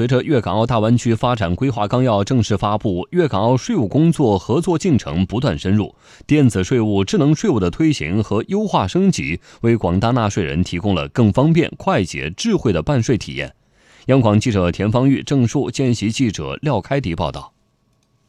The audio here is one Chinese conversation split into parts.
随着粤港澳大湾区发展规划纲要正式发布，粤港澳税务工作合作进程不断深入，电子税务、智能税务的推行和优化升级，为广大纳税人提供了更方便、快捷、智慧的办税体验。央广记者田方玉、郑树、见习记者廖开迪报道。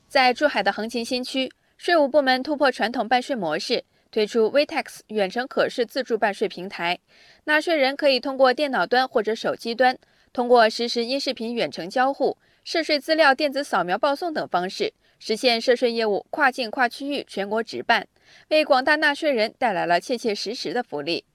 在珠海的横琴新区，税务部门突破传统办税模式，推出 VTax 远程可视自助办税平台，纳税人可以通过电脑端或者手机端。通过实时音视频远程交互、涉税资料电子扫描报送等方式，实现涉税业务跨境跨区域全国直办，为广大纳税人带来了切切实实的福利。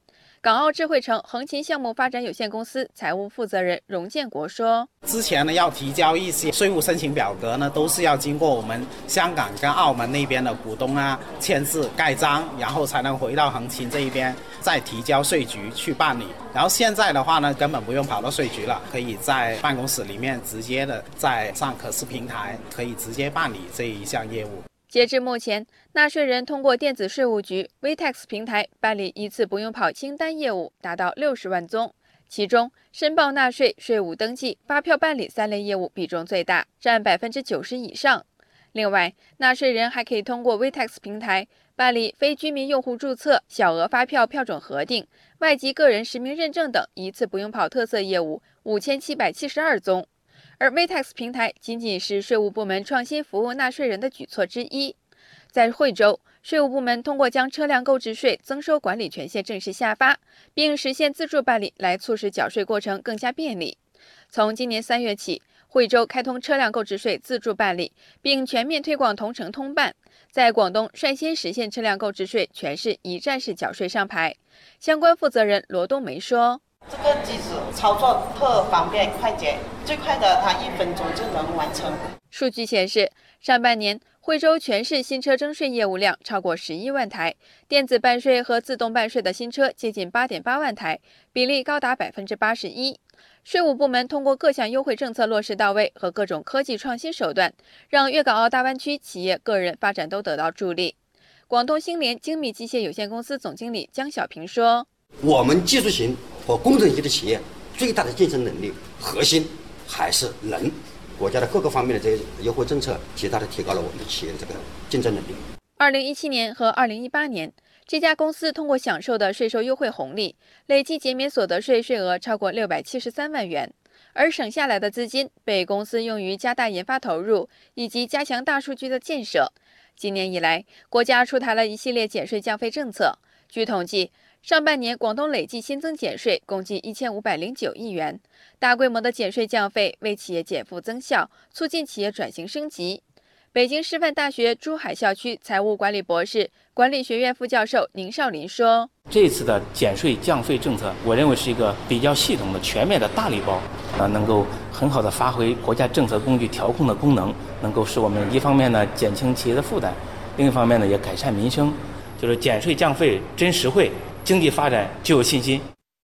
港澳智慧城横琴项目发展有限公司财务负责人荣建国说：“之前呢，要提交一些税务申请表格呢，都是要经过我们香港跟澳门那边的股东啊签字盖章，然后才能回到横琴这一边再提交税局去办理。然后现在的话呢，根本不用跑到税局了，可以在办公室里面直接的在上可视平台，可以直接办理这一项业务。”截至目前，纳税人通过电子税务局 VTax 平台办理一次不用跑清单业务达到六十万宗，其中申报纳税、税务登记、发票办理三类业务比重最大，占百分之九十以上。另外，纳税人还可以通过 VTax 平台办理非居民用户注册、小额发票票种核定、外籍个人实名认证等一次不用跑特色业务五千七百七十二宗。而 VTax 平台仅仅是税务部门创新服务纳税人的举措之一。在惠州，税务部门通过将车辆购置税增收管理权限正式下发，并实现自助办理，来促使缴税过程更加便利。从今年三月起，惠州开通车辆购置税自助办理，并全面推广同城通办。在广东率先实现车辆购置税全市一站式缴税上牌。相关负责人罗冬梅说。这个机子操作特方便快捷，最快的它一分钟就能完成。数据显示，上半年惠州全市新车征税业务量超过十一万台，电子办税和自动办税的新车接近八点八万台，比例高达百分之八十一。税务部门通过各项优惠政策落实到位和各种科技创新手段，让粤港澳大湾区企业个人发展都得到助力。广东星联精密机械有限公司总经理江小平说：“我们技术型。”和工程型的企业最大的竞争能力核心还是人，国家的各个方面的这些优惠政策，极大的提高了我们的企业的这个竞争能力。二零一七年和二零一八年，这家公司通过享受的税收优惠红利，累计减免所得税税额超过六百七十三万元，而省下来的资金被公司用于加大研发投入以及加强大数据的建设。今年以来，国家出台了一系列减税降费政策，据统计。上半年，广东累计新增减税共计一千五百零九亿元，大规模的减税降费为企业减负增效，促进企业转型升级。北京师范大学珠海校区财务管理博士、管理学院副教授宁少林说：“这次的减税降费政策，我认为是一个比较系统的、全面的大礼包，啊，能够很好的发挥国家政策工具调控的功能，能够使我们一方面呢减轻企业的负担，另一方面呢也改善民生，就是减税降费真实惠。”经济发展就有信心。